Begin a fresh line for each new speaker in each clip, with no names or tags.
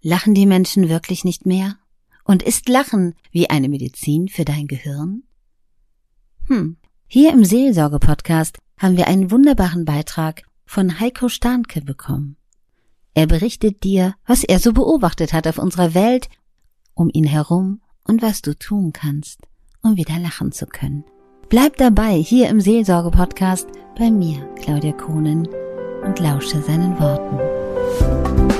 Lachen die Menschen wirklich nicht mehr? Und ist Lachen wie eine Medizin für dein Gehirn? Hm. Hier im Seelsorge-Podcast haben wir einen wunderbaren Beitrag von Heiko Starnke bekommen. Er berichtet dir, was er so beobachtet hat auf unserer Welt, um ihn herum und was du tun kannst, um wieder lachen zu können. Bleib dabei hier im Seelsorge-Podcast bei mir, Claudia Kohnen, und lausche seinen Worten.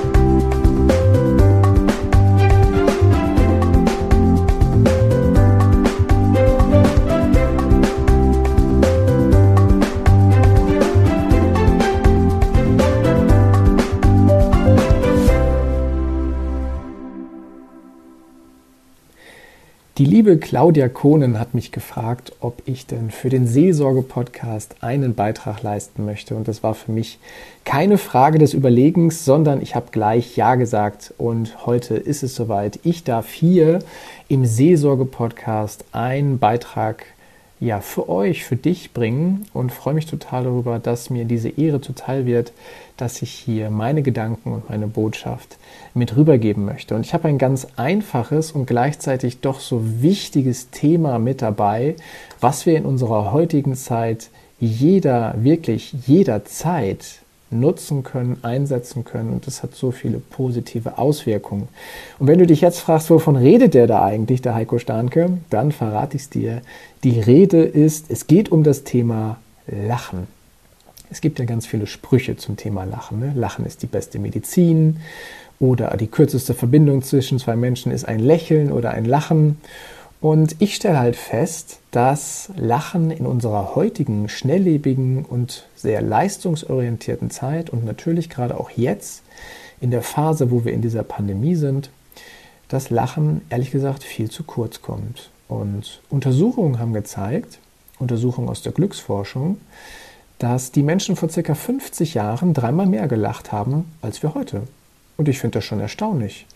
Liebe Claudia Kohnen hat mich gefragt, ob ich denn für den Seelsorge-Podcast einen Beitrag leisten möchte. Und das war für mich keine Frage des Überlegens, sondern ich habe gleich Ja gesagt. Und heute ist es soweit. Ich darf hier im Seelsorge-Podcast einen Beitrag ja, für euch, für dich bringen und freue mich total darüber, dass mir diese Ehre zuteil wird, dass ich hier meine Gedanken und meine Botschaft mit rübergeben möchte. Und ich habe ein ganz einfaches und gleichzeitig doch so wichtiges Thema mit dabei, was wir in unserer heutigen Zeit jeder, wirklich jederzeit nutzen können, einsetzen können und das hat so viele positive Auswirkungen. Und wenn du dich jetzt fragst, wovon redet der da eigentlich, der Heiko Starnke, dann verrate ich es dir. Die Rede ist, es geht um das Thema Lachen. Es gibt ja ganz viele Sprüche zum Thema Lachen. Ne? Lachen ist die beste Medizin oder die kürzeste Verbindung zwischen zwei Menschen ist ein Lächeln oder ein Lachen. Und ich stelle halt fest, dass Lachen in unserer heutigen, schnelllebigen und sehr leistungsorientierten Zeit und natürlich gerade auch jetzt in der Phase, wo wir in dieser Pandemie sind, dass Lachen ehrlich gesagt viel zu kurz kommt. Und Untersuchungen haben gezeigt, Untersuchungen aus der Glücksforschung, dass die Menschen vor circa 50 Jahren dreimal mehr gelacht haben als wir heute. Und ich finde das schon erstaunlich.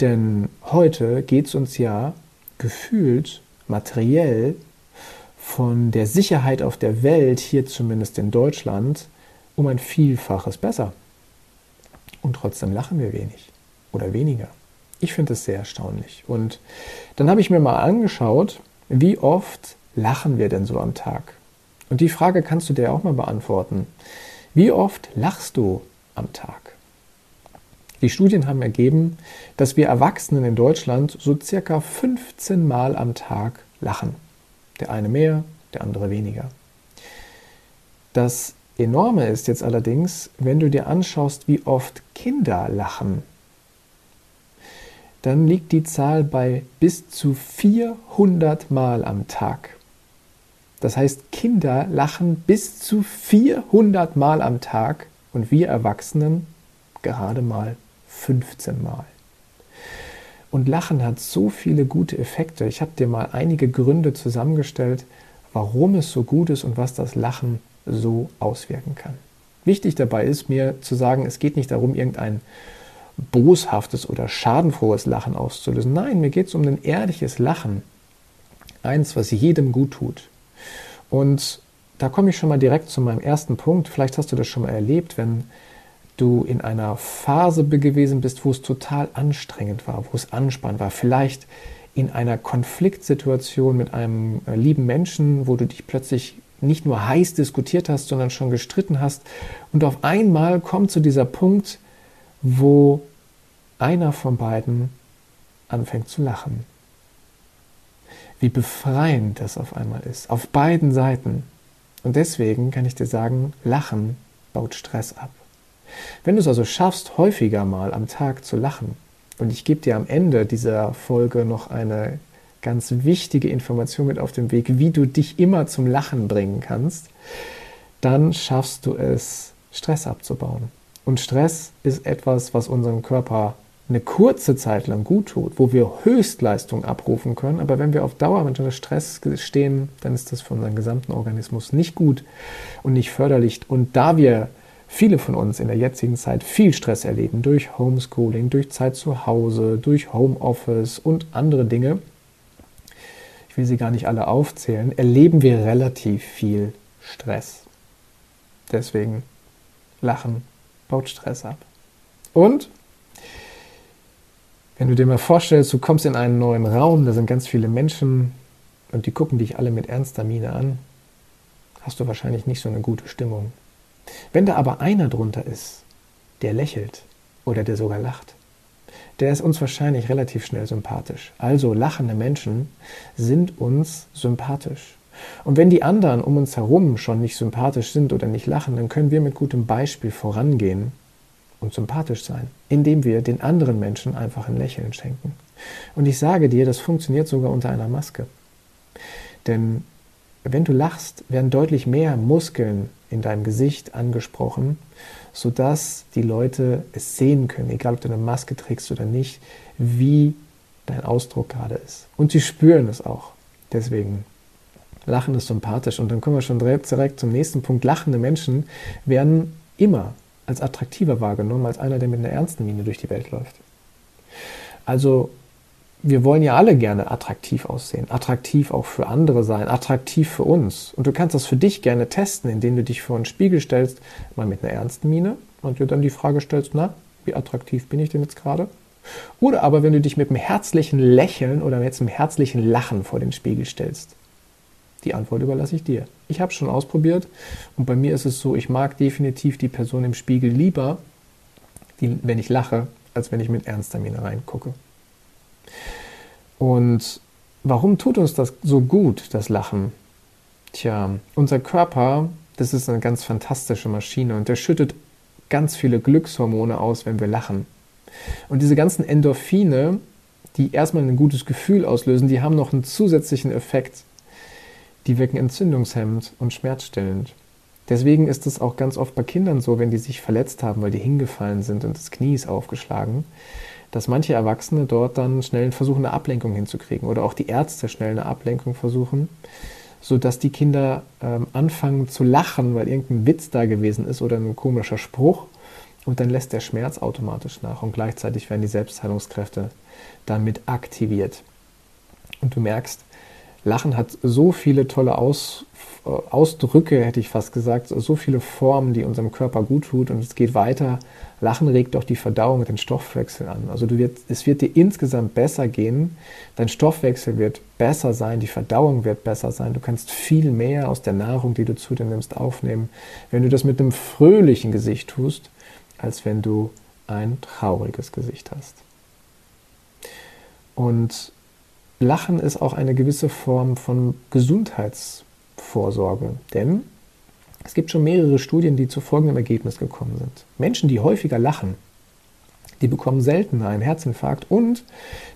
Denn heute geht es uns ja gefühlt materiell von der Sicherheit auf der Welt, hier zumindest in Deutschland, um ein Vielfaches besser. Und trotzdem lachen wir wenig oder weniger. Ich finde es sehr erstaunlich. Und dann habe ich mir mal angeschaut, wie oft lachen wir denn so am Tag? Und die Frage kannst du dir auch mal beantworten. Wie oft lachst du am Tag? Die Studien haben ergeben, dass wir Erwachsenen in Deutschland so circa 15 Mal am Tag lachen. Der eine mehr, der andere weniger. Das Enorme ist jetzt allerdings, wenn du dir anschaust, wie oft Kinder lachen, dann liegt die Zahl bei bis zu 400 Mal am Tag. Das heißt, Kinder lachen bis zu 400 Mal am Tag und wir Erwachsenen gerade mal 15 Mal. Und Lachen hat so viele gute Effekte. Ich habe dir mal einige Gründe zusammengestellt, warum es so gut ist und was das Lachen so auswirken kann. Wichtig dabei ist mir zu sagen, es geht nicht darum, irgendein boshaftes oder schadenfrohes Lachen auszulösen. Nein, mir geht es um ein ehrliches Lachen. Eins, was jedem gut tut. Und da komme ich schon mal direkt zu meinem ersten Punkt. Vielleicht hast du das schon mal erlebt, wenn du in einer Phase gewesen bist, wo es total anstrengend war, wo es anspannend war, vielleicht in einer Konfliktsituation mit einem äh, lieben Menschen, wo du dich plötzlich nicht nur heiß diskutiert hast, sondern schon gestritten hast und auf einmal kommt zu dieser Punkt, wo einer von beiden anfängt zu lachen. Wie befreiend das auf einmal ist, auf beiden Seiten. Und deswegen kann ich dir sagen, Lachen baut Stress ab. Wenn du es also schaffst, häufiger mal am Tag zu lachen, und ich gebe dir am Ende dieser Folge noch eine ganz wichtige Information mit auf den Weg, wie du dich immer zum Lachen bringen kannst, dann schaffst du es, Stress abzubauen. Und Stress ist etwas, was unserem Körper eine kurze Zeit lang gut tut, wo wir Höchstleistung abrufen können. Aber wenn wir auf Dauer mit Stress stehen, dann ist das für unseren gesamten Organismus nicht gut und nicht förderlich. Und da wir viele von uns in der jetzigen Zeit viel Stress erleben durch Homeschooling, durch Zeit zu Hause, durch Homeoffice und andere Dinge, ich will sie gar nicht alle aufzählen, erleben wir relativ viel Stress. Deswegen Lachen baut Stress ab. Und Wenn du dir mal vorstellst, du kommst in einen neuen Raum, da sind ganz viele Menschen und die gucken dich alle mit ernster Miene an, hast du wahrscheinlich nicht so eine gute Stimmung. Wenn da aber einer drunter ist, der lächelt oder der sogar lacht, der ist uns wahrscheinlich relativ schnell sympathisch. Also lachende Menschen sind uns sympathisch. Und wenn die anderen um uns herum schon nicht sympathisch sind oder nicht lachen, dann können wir mit gutem Beispiel vorangehen und sympathisch sein, indem wir den anderen Menschen einfach ein Lächeln schenken. Und ich sage dir, das funktioniert sogar unter einer Maske. Denn wenn du lachst, werden deutlich mehr Muskeln in deinem Gesicht angesprochen, sodass die Leute es sehen können, egal ob du eine Maske trägst oder nicht, wie dein Ausdruck gerade ist. Und sie spüren es auch. Deswegen, Lachen ist sympathisch. Und dann kommen wir schon direkt, zum nächsten Punkt. Lachende Menschen werden immer als attraktiver wahrgenommen als einer, der mit einer ernsten Miene durch die Welt läuft. Also wir wollen ja alle gerne attraktiv aussehen, attraktiv auch für andere sein, attraktiv für uns. Und du kannst das für dich gerne testen, indem du dich vor einen Spiegel stellst, mal mit einer ernsten Miene und dir dann die Frage stellst, na, wie attraktiv bin ich denn jetzt gerade? Oder aber wenn du dich mit einem herzlichen Lächeln oder mit einem herzlichen Lachen vor den Spiegel stellst. Die Antwort überlasse ich dir. Ich habe es schon ausprobiert und bei mir ist es so, ich mag definitiv die Person im Spiegel lieber, die, wenn ich lache, als wenn ich mit ernster Miene reingucke. Und warum tut uns das so gut, das Lachen? Tja, unser Körper, das ist eine ganz fantastische Maschine und der schüttet ganz viele Glückshormone aus, wenn wir lachen. Und diese ganzen Endorphine, die erstmal ein gutes Gefühl auslösen, die haben noch einen zusätzlichen Effekt. Die wirken entzündungshemmend und schmerzstillend. Deswegen ist es auch ganz oft bei Kindern so, wenn die sich verletzt haben, weil die hingefallen sind und das Knie ist aufgeschlagen, dass manche Erwachsene dort dann schnell versuchen, eine Ablenkung hinzukriegen oder auch die Ärzte schnell eine Ablenkung versuchen, sodass die Kinder ähm, anfangen zu lachen, weil irgendein Witz da gewesen ist oder ein komischer Spruch und dann lässt der Schmerz automatisch nach und gleichzeitig werden die Selbstheilungskräfte damit aktiviert. Und du merkst, Lachen hat so viele tolle Aus, äh, Ausdrücke, hätte ich fast gesagt, so viele Formen, die unserem Körper gut tut und es geht weiter. Lachen regt auch die Verdauung und den Stoffwechsel an. Also du wird, es wird dir insgesamt besser gehen, dein Stoffwechsel wird besser sein, die Verdauung wird besser sein, du kannst viel mehr aus der Nahrung, die du zu dir nimmst, aufnehmen, wenn du das mit einem fröhlichen Gesicht tust, als wenn du ein trauriges Gesicht hast. Und Lachen ist auch eine gewisse Form von Gesundheitsvorsorge, denn es gibt schon mehrere Studien, die zu folgendem Ergebnis gekommen sind. Menschen, die häufiger lachen, die bekommen seltener einen Herzinfarkt und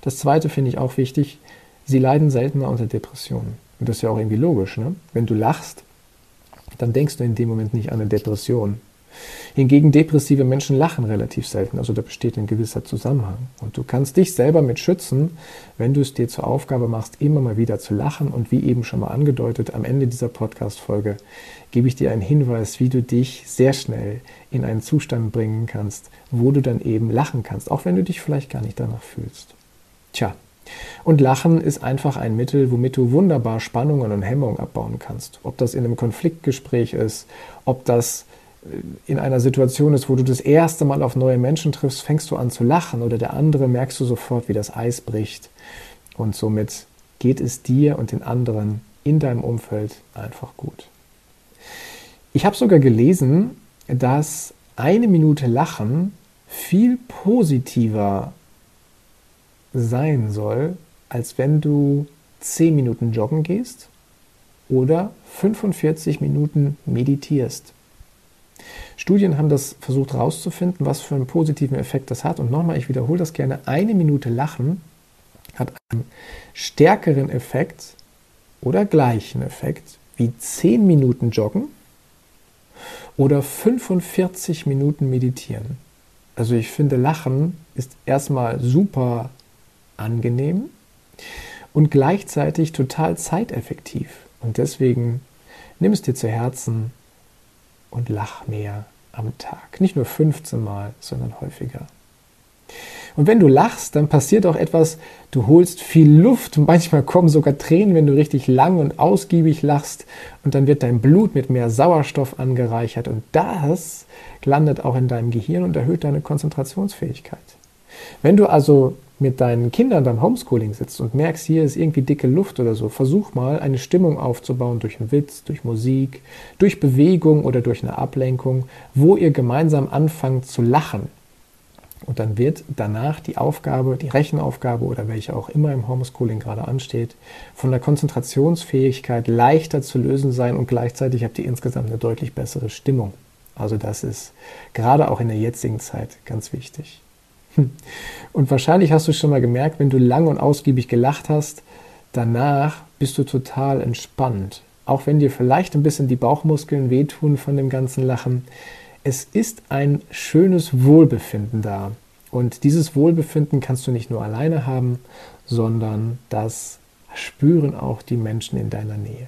das zweite finde ich auch wichtig, sie leiden seltener unter Depressionen. Und das ist ja auch irgendwie logisch, ne? Wenn du lachst, dann denkst du in dem Moment nicht an eine Depression. Hingegen depressive Menschen lachen relativ selten, also da besteht ein gewisser Zusammenhang. Und du kannst dich selber mit schützen, wenn du es dir zur Aufgabe machst, immer mal wieder zu lachen. Und wie eben schon mal angedeutet, am Ende dieser Podcast-Folge gebe ich dir einen Hinweis, wie du dich sehr schnell in einen Zustand bringen kannst, wo du dann eben lachen kannst, auch wenn du dich vielleicht gar nicht danach fühlst. Tja, und Lachen ist einfach ein Mittel, womit du wunderbar Spannungen und Hemmungen abbauen kannst. Ob das in einem Konfliktgespräch ist, ob das in einer Situation ist, wo du das erste Mal auf neue Menschen triffst, fängst du an zu lachen oder der andere merkst du sofort, wie das Eis bricht. Und somit geht es dir und den anderen in deinem Umfeld einfach gut. Ich habe sogar gelesen, dass eine Minute Lachen viel positiver sein soll, als wenn du 10 Minuten joggen gehst oder 45 Minuten meditierst. Studien haben das versucht herauszufinden, was für einen positiven Effekt das hat. Und nochmal, ich wiederhole das gerne, eine Minute Lachen hat einen stärkeren Effekt oder gleichen Effekt wie 10 Minuten Joggen oder 45 Minuten Meditieren. Also ich finde, Lachen ist erstmal super angenehm und gleichzeitig total zeiteffektiv. Und deswegen nimm es dir zu Herzen, und lach mehr am Tag. Nicht nur 15 Mal, sondern häufiger. Und wenn du lachst, dann passiert auch etwas, du holst viel Luft und manchmal kommen sogar Tränen, wenn du richtig lang und ausgiebig lachst und dann wird dein Blut mit mehr Sauerstoff angereichert und das landet auch in deinem Gehirn und erhöht deine Konzentrationsfähigkeit. Wenn du also mit deinen Kindern beim Homeschooling sitzt und merkst, hier ist irgendwie dicke Luft oder so, versuch mal eine Stimmung aufzubauen durch einen Witz, durch Musik, durch Bewegung oder durch eine Ablenkung, wo ihr gemeinsam anfangt zu lachen. Und dann wird danach die Aufgabe, die Rechenaufgabe oder welche auch immer im Homeschooling gerade ansteht, von der Konzentrationsfähigkeit leichter zu lösen sein und gleichzeitig habt ihr insgesamt eine deutlich bessere Stimmung. Also das ist gerade auch in der jetzigen Zeit ganz wichtig. Und wahrscheinlich hast du schon mal gemerkt, wenn du lang und ausgiebig gelacht hast, danach bist du total entspannt. Auch wenn dir vielleicht ein bisschen die Bauchmuskeln wehtun von dem ganzen Lachen. Es ist ein schönes Wohlbefinden da. Und dieses Wohlbefinden kannst du nicht nur alleine haben, sondern das spüren auch die Menschen in deiner Nähe.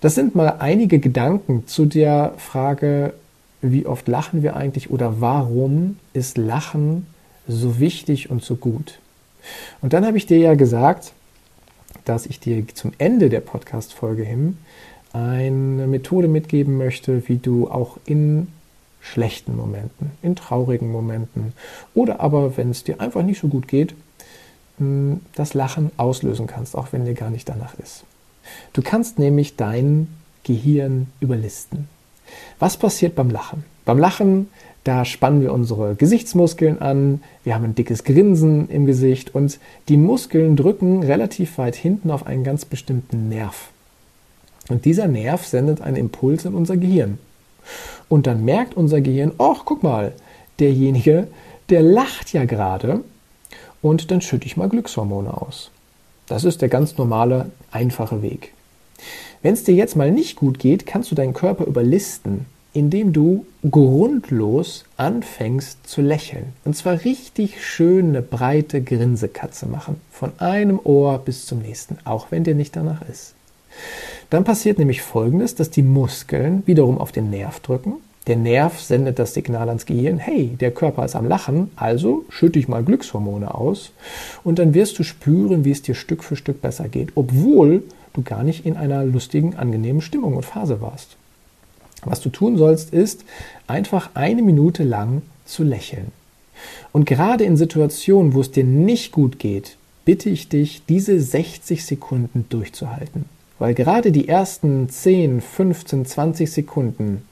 Das sind mal einige Gedanken zu der Frage, wie oft lachen wir eigentlich oder warum ist Lachen so wichtig und so gut. Und dann habe ich dir ja gesagt, dass ich dir zum Ende der Podcast-Folge hin eine Methode mitgeben möchte, wie du auch in schlechten Momenten, in traurigen Momenten oder aber, wenn es dir einfach nicht so gut geht, hm, das Lachen auslösen kannst, auch wenn dir gar nicht danach ist. Du kannst nämlich dein Gehirn überlisten. Was passiert beim Lachen? Beim Lachen da spannen wir unsere Gesichtsmuskeln an, wir haben ein dickes Grinsen im Gesicht und die Muskeln drücken relativ weit hinten auf einen ganz bestimmten Nerv. Und dieser Nerv sendet einen Impuls in unser Gehirn. Und dann merkt unser Gehirn, ach, guck mal, derjenige, der lacht ja gerade und dann schütte ich mal Glückshormone aus. Das ist der ganz normale, einfache Weg. Wenn es dir jetzt mal nicht gut geht, kannst du deinen Körper überlisten indem du grundlos anfängst zu lächeln. Und zwar richtig schön eine breite Grinsekatze machen. Von einem Ohr bis zum nächsten, auch wenn dir nicht danach ist. Dann passiert nämlich Folgendes, dass die Muskeln wiederum auf den Nerv drücken. Der Nerv sendet das Signal ans Gehirn, hey, der Körper ist am Lachen, also schütte ich mal Glückshormone aus. Und dann wirst du spüren, wie es dir Stück für Stück besser geht, obwohl du gar nicht in einer lustigen, angenehmen Stimmung und Phase warst. Was du tun sollst, ist einfach eine Minute lang zu lächeln. Und gerade in Situationen, wo es dir nicht gut geht, bitte ich dich, diese 60 Sekunden durchzuhalten. Weil gerade die ersten 10, 15, 20 Sekunden,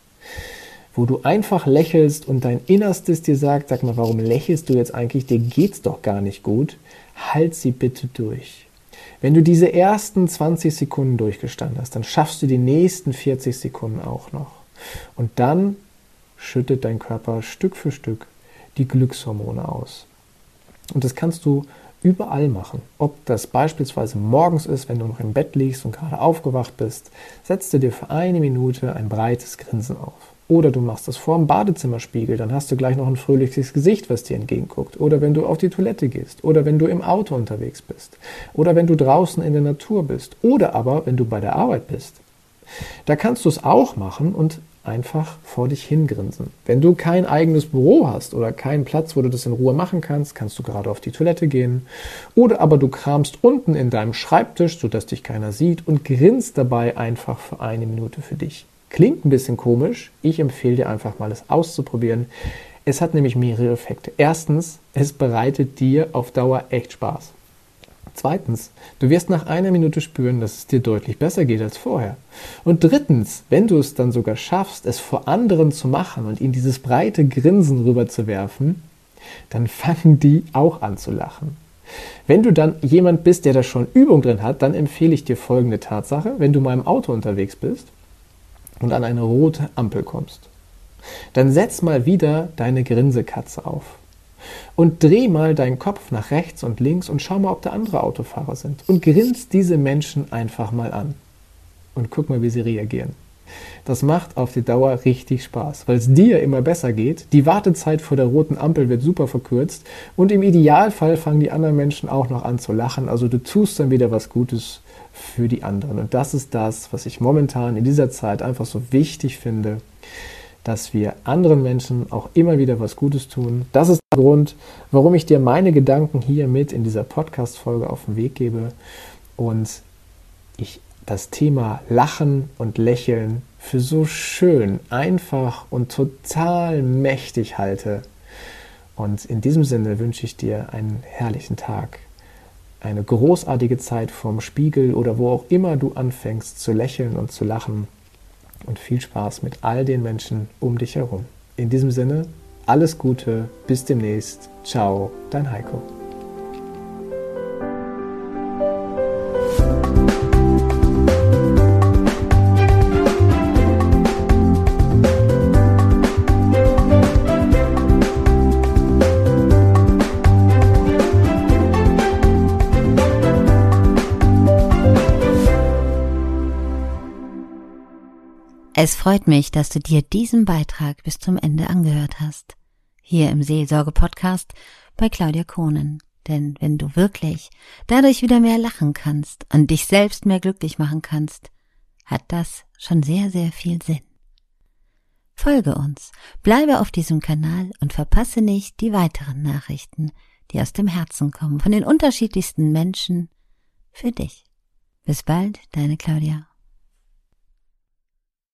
wo du einfach lächelst und dein Innerstes dir sagt, sag mal, warum lächelst du jetzt eigentlich? Dir geht's doch gar nicht gut. Halt sie bitte durch. Wenn du diese ersten 20 Sekunden durchgestanden hast, dann schaffst du die nächsten 40 Sekunden auch noch. Und dann schüttet dein Körper Stück für Stück die Glückshormone aus. Und das kannst du überall machen. Ob das beispielsweise morgens ist, wenn du noch im Bett liegst und gerade aufgewacht bist, setzt du dir für eine Minute ein breites Grinsen auf. Oder du machst das vor dem Badezimmerspiegel, dann hast du gleich noch ein fröhliches Gesicht, was dir entgegenguckt. Oder wenn du auf die Toilette gehst. Oder wenn du im Auto unterwegs bist. Oder wenn du draußen in der Natur bist. Oder aber, wenn du bei der Arbeit bist. Da kannst du es auch machen und einfach vor dich hingrinsen. Wenn du kein eigenes Büro hast oder keinen Platz, wo du das in Ruhe machen kannst, kannst du gerade auf die Toilette gehen. Oder aber du kramst unten in deinem Schreibtisch, sodass dich keiner sieht und grinst dabei einfach für eine Minute für dich. Klingt ein bisschen komisch. Ich empfehle dir einfach mal, es auszuprobieren. Es hat nämlich mehrere Effekte. Erstens, es bereitet dir auf Dauer echt Spaß. Zweitens, du wirst nach einer Minute spüren, dass es dir deutlich besser geht als vorher. Und drittens, wenn du es dann sogar schaffst, es vor anderen zu machen und ihnen dieses breite Grinsen rüberzuwerfen, dann fangen die auch an zu lachen. Wenn du dann jemand bist, der da schon Übung drin hat, dann empfehle ich dir folgende Tatsache. Wenn du mal im Auto unterwegs bist und an eine rote Ampel kommst, dann setz mal wieder deine Grinsekatze auf. Und dreh mal deinen Kopf nach rechts und links und schau mal, ob da andere Autofahrer sind. Und grinst diese Menschen einfach mal an. Und guck mal, wie sie reagieren. Das macht auf die Dauer richtig Spaß, weil es dir immer besser geht. Die Wartezeit vor der roten Ampel wird super verkürzt und im Idealfall fangen die anderen Menschen auch noch an zu lachen. Also du tust dann wieder was Gutes für die anderen. Und das ist das, was ich momentan in dieser Zeit einfach so wichtig finde, dass wir anderen Menschen auch immer wieder was Gutes tun. Das ist der Grund, warum ich dir meine Gedanken hier mit in dieser Podcast-Folge auf den Weg gebe und ich das Thema Lachen und Lächeln für so schön, einfach und total mächtig halte. Und in diesem Sinne wünsche ich dir einen herrlichen Tag, eine großartige Zeit vorm Spiegel oder wo auch immer du anfängst zu lächeln und zu lachen und viel Spaß mit all den Menschen um dich herum. In diesem Sinne, alles Gute, bis demnächst. Ciao, dein Heiko.
Es freut mich, dass du dir diesen Beitrag bis zum Ende angehört hast. Hier im Seelsorge-Podcast bei Claudia Kohnen. Denn wenn du wirklich dadurch wieder mehr lachen kannst und dich selbst mehr glücklich machen kannst, hat das schon sehr, sehr viel Sinn. Folge uns, bleibe auf diesem Kanal und verpasse nicht die weiteren Nachrichten, die aus dem Herzen kommen, von den unterschiedlichsten Menschen für dich. Bis bald, deine Claudia.